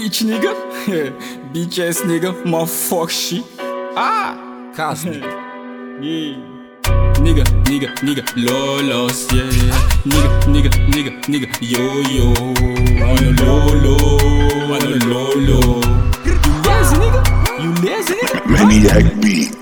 bitch nigga, bitch ass nigga, motherfuck shit. Ah, cosmic. yeah. Nigga, nigga, nigga, lolos, yeah. Nigga, nigga, nigga, nigga, yo yo. On a lolo, on a lolo. You lazy nigga, you lazy nigga. Maniac beat.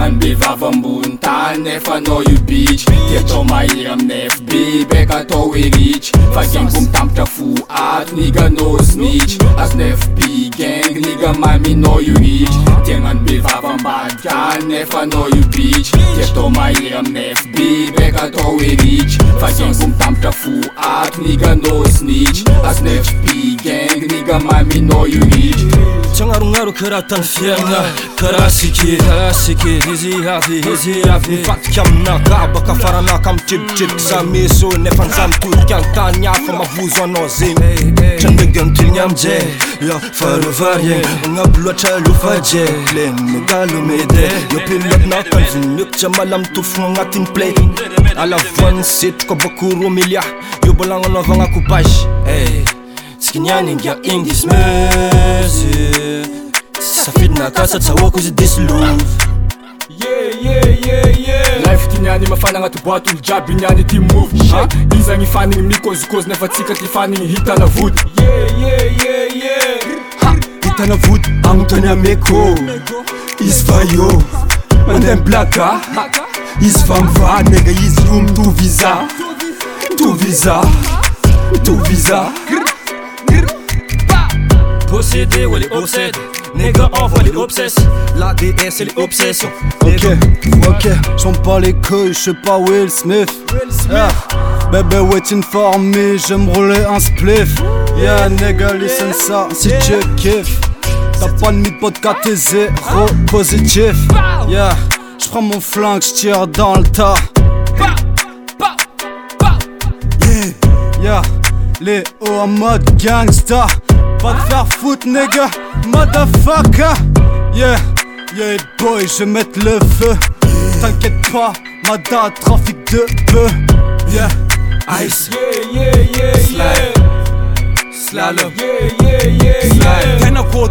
anbevavambun aefoobietomairamef bbegatoweric faen bum tamtrafu atniganosnitc asnef bigengligamaminoioric tenanbevavambataefanoiubi tetomairamnef bbegatoweric faten bum tamtafu atniganosnitc aznef bigengnigamaminoiour karaha tany fianna kaasifatika aminakabakafara anaka atrepitreiky aesoefanamitokananyafa maozoaa eny ko amala mitofona anatiy pla alavoany etroka bakoromeia eo bôlanalovnakoba sikniannga iny fiasaskzeeftnian mahafanaanaty boat olo jiaby nyany edymo izanyfaniny mikozikozyfatsika fany hitaavoy hitaavoy amtany amekô izy aio maneha iblaka izy famivaeka izy o mito visa mitoviza mitovizapos l Nigga, envoie les obsessions La DS et les obsessions. Ok, ok, sont pas les couilles, je pas Will Smith. Will Smith. Yeah. Bébé, me, j'aime rouler un spliff. Yeah, nigga, listen ça si tu kiffes. T'as pas de mi de ah. zéro ah. positif. Bah. Yeah, j'prends mon flingue, j'tire dans le tas. Bah. Bah. Yeah, les en mode gangsta. Va te faire foutre, nigga, motherfucker. Yeah, yeah, boy, je mette le feu. T'inquiète pas, ma date, trafic de peu. Yeah, ice. Yeah, yeah, yeah, yeah. Slalom. Yeah, yeah, yeah, yeah.